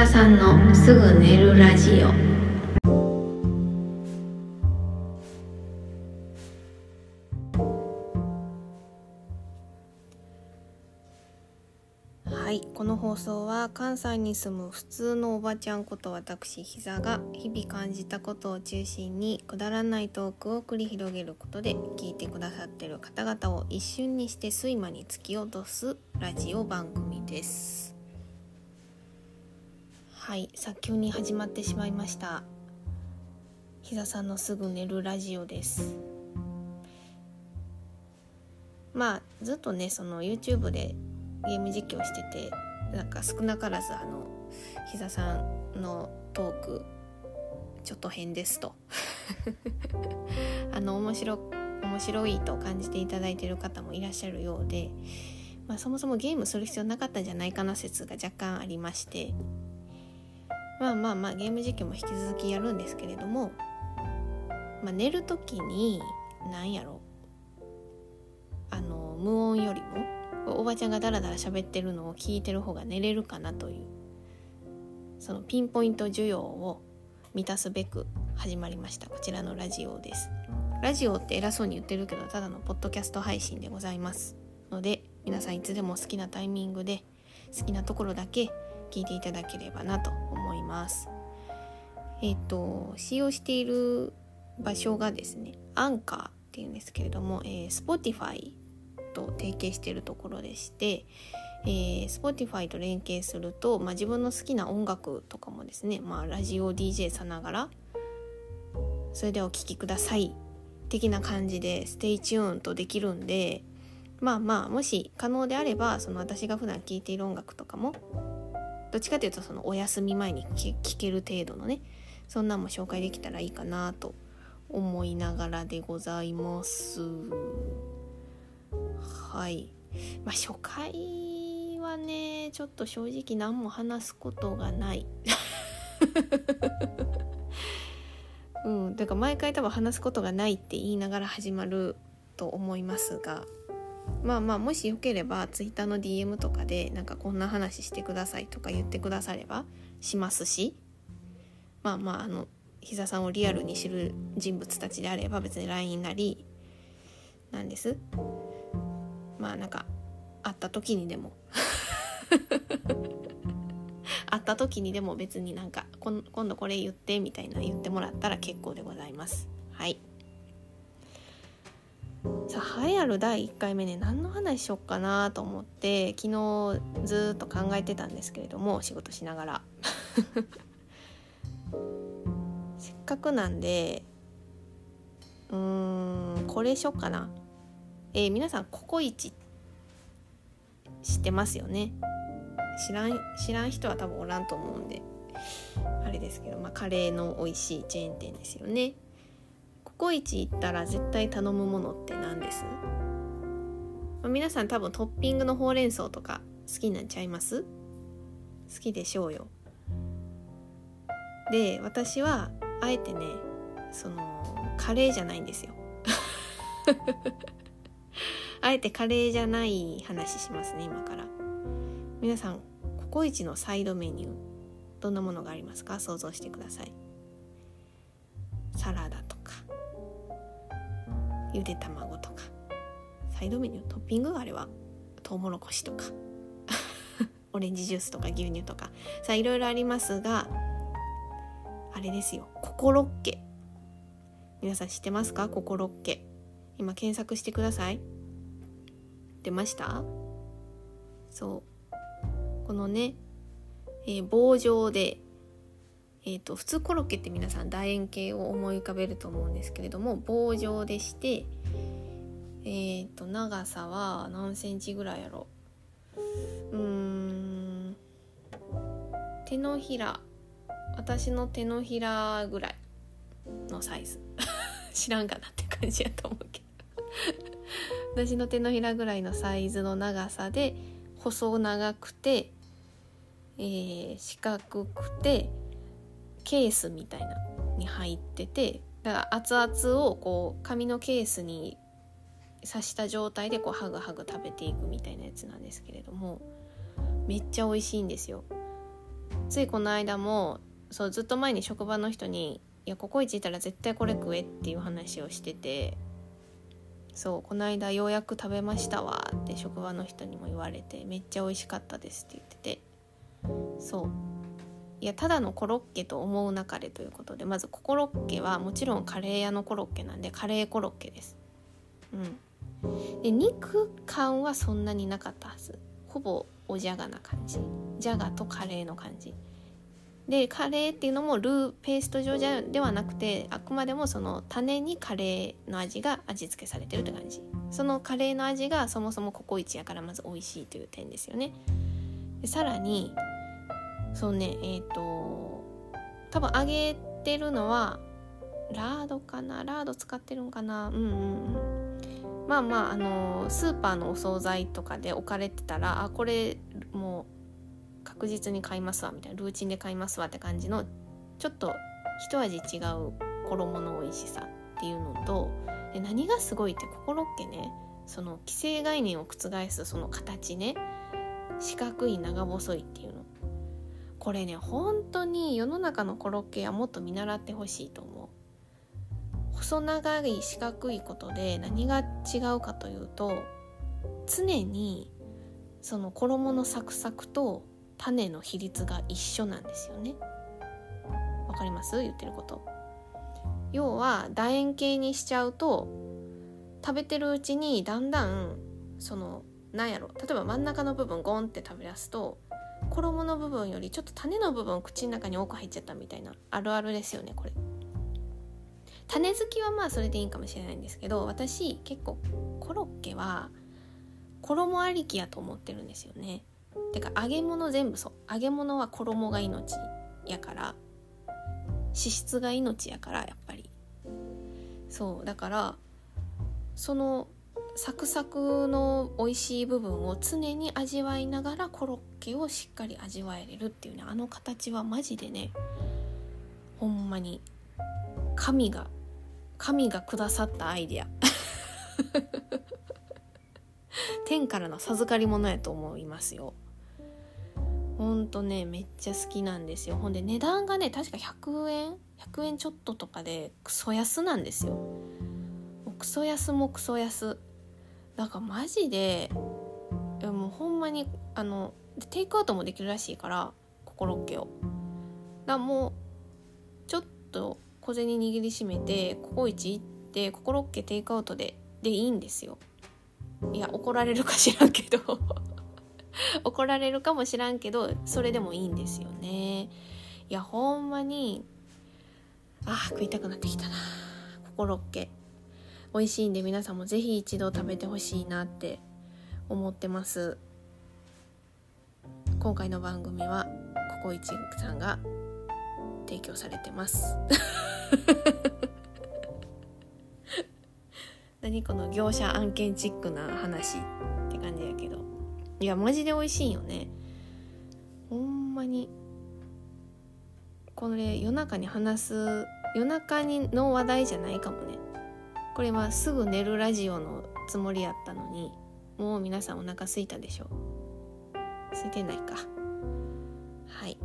田さんのすぐ寝るラジオ。はいこの放送は関西に住む普通のおばちゃんこと私膝が日々感じたことを中心にくだらないトークを繰り広げることで聞いてくださってる方々を一瞬にして睡魔に突き落とすラジオ番組です。はい早急に始まってしまいました。膝さんのすぐ寝るラジオです。まあずっとねその YouTube でゲーム実況しててなんか少なからずあの膝さんのトークちょっと変ですと。あの面白面白いと感じていただいている方もいらっしゃるようで、まあ、そもそもゲームする必要なかったんじゃないかな説が若干ありまして。まあまあまあゲーム実況も引き続きやるんですけれども、まあ、寝る時に何やろあの無音よりもおばちゃんがダラダラ喋ってるのを聞いてる方が寝れるかなというそのピンポイント需要を満たすべく始まりました。こちらのラジオです。ラジオって偉そうに言ってるけどただのポッドキャスト配信でございますので皆さんいつでも好きなタイミングで好きなところだけ聞いていただければなと思います。えっ、と使用している場所がですねアンカーっていうんですけれども、えー、Spotify と提携しているところでして、えー、Spotify と連携すると、まあ、自分の好きな音楽とかもですね、まあ、ラジオ DJ さながらそれでお聴きください的な感じで stay tune とできるんでまあまあもし可能であればその私が普段聴いている音楽とかもどっちかというとそのお休み前に聴ける程度のねそんなんも紹介できたらいいかなと思いながらでございます。はい。まあ初回はね、ちょっと正直何も話すことがない。うん、だから毎回多分話すことがないって言いながら始まると思いますが、まあまあもしよければ Twitter の DM とかでなんかこんな話してくださいとか言ってくださればしますし、まあまああの膝さんをリアルに知る人物たちであれば別に LINE なりなんです。まあなんか会った時にでも。会った時にでも別になんか今度これ言ってみたいな言ってもらったら結構でございます。はい。さあ栄えある第1回目ね何の話しよっかなと思って昨日ずっと考えてたんですけれども仕事しながら。せっかくなんでうーんこれしよっかな。えー、皆さんココイチ。知ってますよね？知らん知らん人は多分おらんと思うんで。あれですけど、まあ、カレーの美味しいチェーン店ですよね。コイチ行ったら絶対頼むものって何です、ま、皆さん多分トッピングのほうれん草とか好きなっちゃいます？好きでしょうよ。で私はあえてねそのカレーじゃないんですよ。あえてカレーじゃない話しますね今から。皆さんココイチのサイドメニューどんなものがありますか？想像してください。サラダゆで卵とかサイドメニュートッピングあればトウモロコシとか オレンジジュースとか牛乳とかさあいろいろありますがあれですよココロッケ。皆さん知ってますか？ココロッケ。今検索してください。出ました？そう。このね、えー、棒状でえーと、普通コロッケって皆さん楕円形を思い浮かべると思うんですけれども棒状でしてえーと長さは何センチぐらいやろう？ーん手のひら私の手のひらぐらいのサイズ。知らんかなって感じやと思うけど。私の手のひらぐらいのサイズの長さで細長くて、えー、四角くてケースみたいなに入っててだから熱々をこう紙のケースに刺した状態でこうハグハグ食べていくみたいなやつなんですけれどもめっちゃ美味しいんですよ。ついこの間もそうずっと前に職場の人に「いやココイチ行ったら絶対これ食え」っていう話をしててそうこの間ようやく食べましたわって職場の人にも言われてめっちゃ美味しかったですって言っててそう。いやただのコロッケと思うなかれということでまずココロッケはもちろんカレー屋のコロッケなんでカレーコロッケです。うん。で肉感はそんなになかったはず。ほぼおじゃがな感じ。じゃがとカレーの感じ。でカレーっていうのもルーペースト状じゃではなくてあくまでもその種にカレーの味が味付けされてるって感じ。そのカレーの味がそもそもココイチやからまず美味しいという点ですよね。でさらにそうねえっ、ー、と多分揚げてるのはラードかな？ラード使ってるんかな？うんうんうん。まあまああのスーパーのお惣菜とかで置かれてたらあこれもう確実に買いますわみたいなルーチンで買いますわって感じのちょっと一味違う衣の美味しさっていうのとで何がすごいってココロッケねその既成概念を覆すその形ね四角い長細いっていうこれね本当に世の中のコロッケはもっと見習ってほしいと思う。細長い四角いことで何が違うかというと常にその衣のサクサクと種の比率が一緒なんですよね。わかります？言ってること。要は楕円形にしちゃうと食べてるうちにだんだんそのなんやろ例えば真ん中の部分ゴンって食べ出すと衣の部分よりちょっと種の部分口の中に多く入っちゃったみたいなあるあるですよねこれ。種好きはまあそれでいいかもしれないんですけど私結構コロッケは衣ありきやと思ってるんですよね。てか揚げ物全部そう。揚げ物は衣が命やから脂質が命やからやっぱり。そうだからそのサクサクの美味しい部分を常に味わいながらコロッケをしっかり味わえれるっていうねあの形はマジでねほんまに神が神がくださったアイデア。天からの授かり物やと思いますよ。ほんとねめっちゃ好きなんですよ。ほんで値段がね確か100円100円ちょっととかでクソ安なんですよ。クソ安もクソ安。だかマジでいやもうほんまにあのテイクアウトもできるらしいからココロッケを。だもうちょっと小銭握りしめてココイチ行ってココロッケテイクアウトででいいんですよ。いや怒られるかしらんけど。怒られるかもしらんけど それでもいいんですよね。いやほんまにあ食いたくなってきたなココロッケ。美味しいんで皆さんも是非一度食べてほしいなって思ってます。今回の番組はココイチさんが提供されてます。何この業者案件チックな話って感じやけど。いやマジで美味しいよね。ほんまに。これ夜中に話す夜中にの話題じゃないかもね。これはすぐ寝るラジオのつもりやったのにもう皆さんお腹すいたでしょ。空いてないか。はい。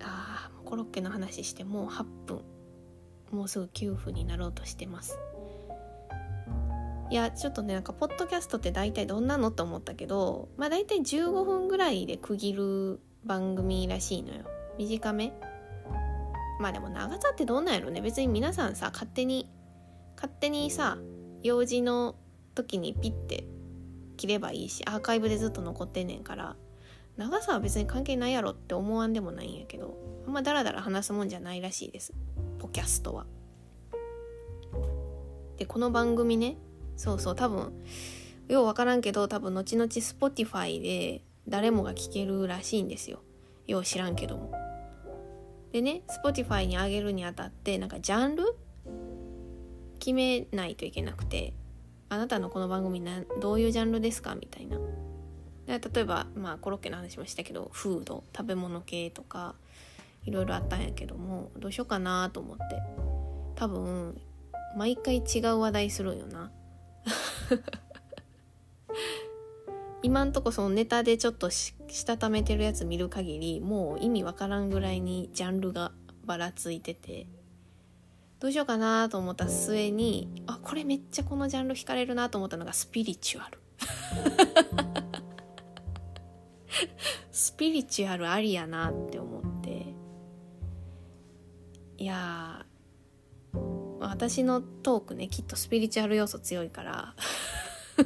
あーコロッケの話してもう8分。もうすぐ9分になろうとしてます。いやちょっとねなんかポッドキャストって大体どんなのと思ったけどまあ大体15分ぐらいで区切る番組らしいのよ。短め。まあでも長さってどんなんやろね。別に皆さんさ勝手に勝手にさ用事の時にピッて切ればいいしアーカイブでずっと残ってんねんから長さは別に関係ないやろって思わんでもないんやけどあんまダラダラ話すもんじゃないらしいですポキャストは。でこの番組ねそうそう多分よう分からんけど多分後々 Spotify で誰もが聴けるらしいんですよよう知らんけどもでね Spotify に上げるにあたってなんかジャンル決めないといけなくてあなたのこの番組などういうジャンルですかみたいな。で例えばまあコロッケの話もしたけどフード食べ物系とかいろいろあったんやけどもどうしようかなと思って。多分毎回違う話題するんよな。今んとこそのネタでちょっとしたためてるやつ見る限りもう意味わからんぐらいにジャンルがばらついてて。どうしようかなと思った末にあこれめっちゃこのジャンル惹かれるなと思ったのがスピリチュアル。スピリチュアルありやなって思って。いや私のトークねきっとスピリチュアル要素強いから。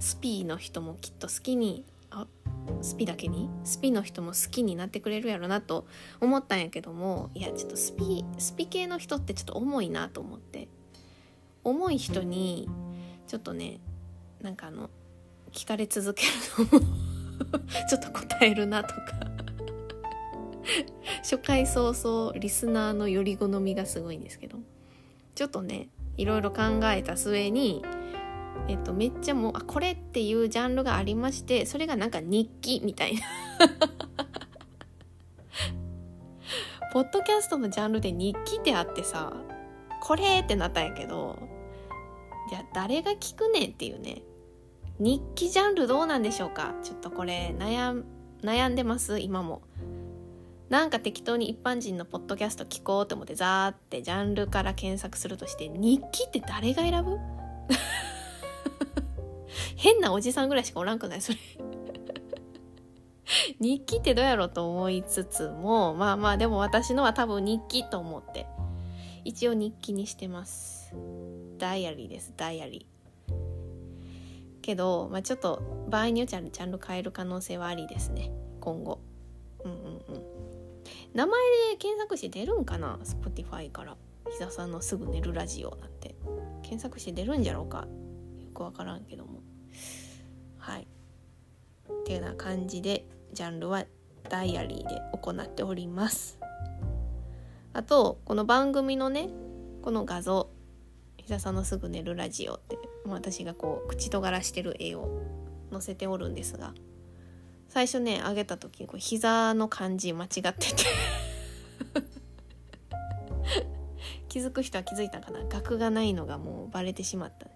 スピーの人もきっと好きにスピだけにスピの人も好きになってくれるやろなと思ったんやけどもいやちょっとスピスピ系の人ってちょっと重いなと思って。重い人にちょっとねなんかあの聞かれ続けるのも ちょっと答えるなとか。初回早々リスナーのより好みがすごいんですけど。ちょっとねいろいろ考えた末にえっと、めっちゃもうあこれっていうジャンルがありましてそれがなんか日記みたいな。ポッドキャストのジャンルで日記ってあってさこれってなったんやけどじゃ誰が聞くねんっていうね。日記ジャンルどうなんでしょうか？ちょっとこれ悩悩んでます？今も。なんか適当に一般人のポッドキャスト聞こうと思ってザーってジャンルから検索するとして日記って誰が選ぶ？変なおじさんぐらいしかおらんくない？それ。日記ってどうやろうと思いつつもまあまあでも私のは多分日記と思って。一応日記にしてます。ダイアリーですダイアリー。けど、まあ、ちょっと場合によっちゃジャンル変える可能性はありですね。今後。うんうんうん。名前で検索して出るんかな？Spotify から。膝さんのすぐ寝るラジオなんて。検索して出るんじゃろうか？よくわからんけども。はい。っていうような感じでジャンルはダイアリーで行っております。あとこの番組のねこの画像膝さんのすぐ寝るラジオって私がこう口とがらしてる絵を載せておるんですが最初ね上げた時こう膝の感じ間違ってて。気づく人は気づいたかな？額がないのがもうバレてしまった。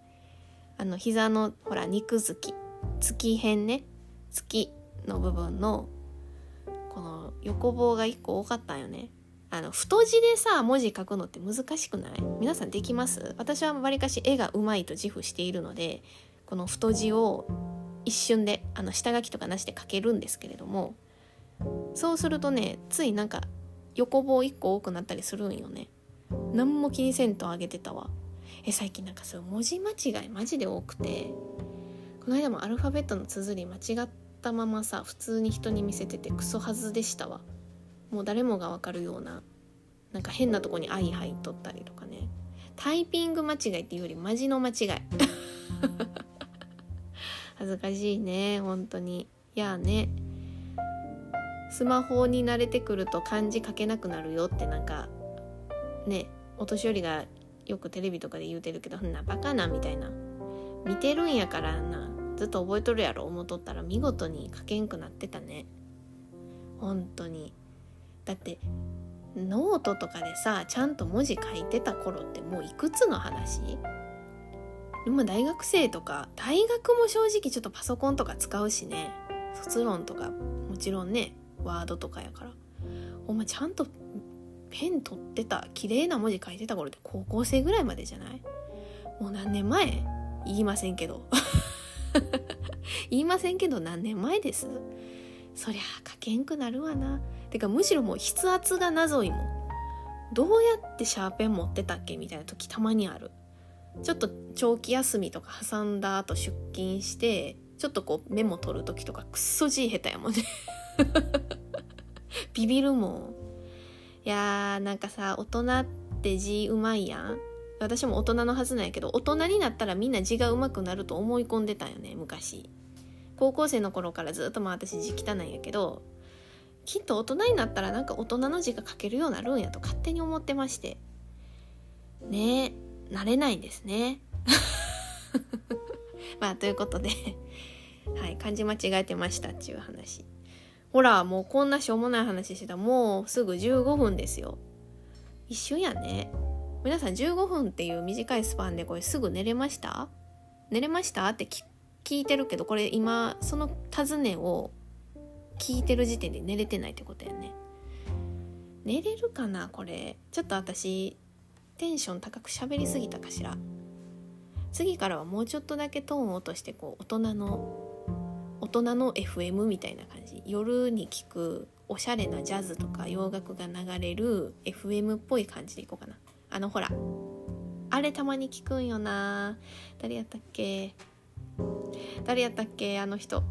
あの膝のほら肉付き。月辺ね。月の部分のこの横棒が1個多かったんよね。あの太字でさ文字書くのって難しくない？皆さんできます？私はわりかし絵がうまいと自負しているのでこの太字を一瞬であの下書きとかなしで書けるんですけれどもそうするとねついなんか横棒1個多くなったりするんよね。何も気にせんとあげてたわ。え最近なんかそう文字間違いマジで多くて。この間もアルファベットの綴り間違ったままさ普通に人に見せててクソはずでしたわ。もう誰もがわかるようななんか変なとこに「愛」入っとったりとかね。タイピング間違いっていうよりマジの間違い。恥ずかしいね本当に。いやね。スマホに慣れてくると漢字書けなくなるよってなんかねお年寄りがよくテレビとかで言うてるけどんなバカなみたいな。見てるんやからな。ずっと覚えとるやろ思うとったら見事に書けんくなってたね。本当に。だってノートとかでさちゃんと文字書いてた頃ってもういくつの話？でも大学生とか大学も正直ちょっとパソコンとか使うしね。卒論とかもちろんねワードとかやから。お前ちゃんとペン取ってた綺麗な文字書いてた頃って高校生ぐらいまでじゃない？もう何年前？言いませんけど。言いませんけど何年前です？そりゃ書けんくなるわな。てかむしろもう筆圧が謎いもん。どうやってシャーペン持ってたっけみたいな時たまにある。ちょっと長期休みとか挟んだ後出勤してちょっとこうメモ取る時とかくっそ字下手やもんね。ビビるもん。いやーなんかさ大人って字うまいやん。私も大人のはずなんやけど大人になったらみんな字がうまくなると思い込んでたんよね昔。高校生の頃からずっとまあ私字汚いんやけどきっと大人になったらなんか大人の字が書けるようになるんやと勝手に思ってまして。ねえ慣れないんですね。まあということではい漢字間違えてましたっていう話。ほらもうこんなしょうもない話してたもうすぐ15分ですよ。一瞬やね。皆さん15分っていう短いスパンでこれすぐ寝れました？寝れました？って聞聞いてるけどこれ今その尋ねを聞いてる時点で寝れてないってことやね。寝れるかなこれ。ちょっと私テンション高く喋りすぎたかしら。次からはもうちょっとだけトーンを落としてこう大人の大人の FM みたいな感じ。夜に聞くおしゃれなジャズとか洋楽が流れる FM っぽい感じでいこうかな。あのほら。あれたまに聞くんよな。誰やったっけ？誰やったっけ？あの人。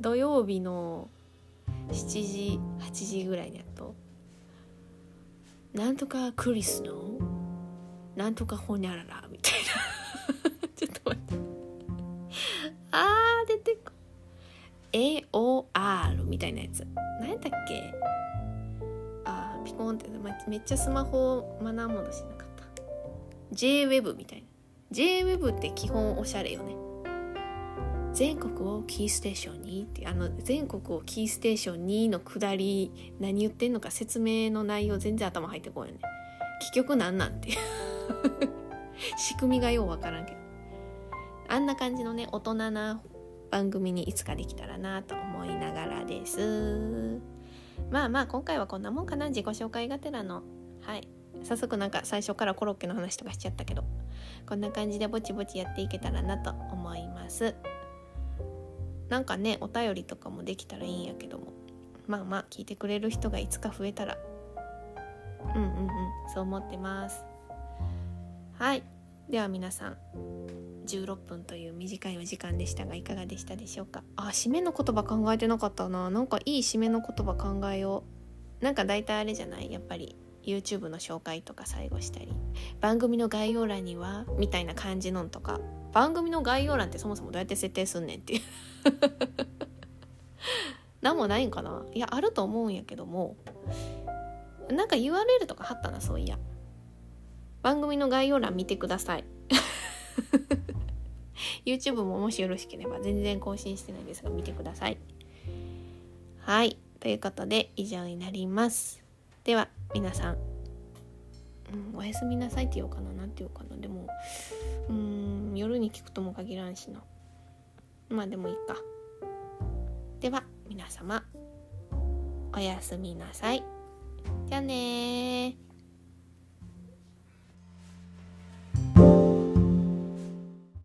土曜日の7時8時ぐらいにやっと。なんとかクリスの？なんとかほにゃらら？みたいな。ちょっと待って。あー出てこ。AOR みたいなやつ。何やったっけ？あーピコンってめっちゃスマホマナーモードしなかった。JWEB みたいな。JWEB って基本おしゃれよね。全国をキーステーションにってあの全国をキーステーションにのくだり何言ってんのか説明の内容全然頭入ってこんよね。結局なんなんて。仕組みがようわからんけど。あんな感じのね大人な番組にいつかできたらなと思いながらです。まあまあ今回はこんなもんかな。自己紹介がてらの。はい。早速なんか最初からコロッケの話とかしちゃったけど。こんな感じでぼちぼちやっていけたらなと思います。なんかねお便りとかもできたらいいんやけども。まあまあ聞いてくれる人がいつか増えたら。うんうんうん。そう思ってます。はい。では皆さん16分という短いお時間でしたがいかがでしたでしょうか？あ締めの言葉考えてなかったな。なんかいい締めの言葉考えよう。なんか大体あれじゃない？やっぱり YouTube の紹介とか最後したり。番組の概要欄にはみたいな感じのんとか。番組の概要欄ってそもそもどうやって設定すんねんっていう。何もないんかな？いやあると思うんやけども。なんか URL とか貼ったなそういや。番組の概要欄見てください。YouTube ももしよろしければ全然更新してないですが見てください。はい。ということで以上になります。では皆さん、うん、おやすみなさいって言おうかな。なんて言おうかな。でもうん夜に聞くとも限らんしな。まあでもいいか。では皆様。おやすみなさい。じゃあね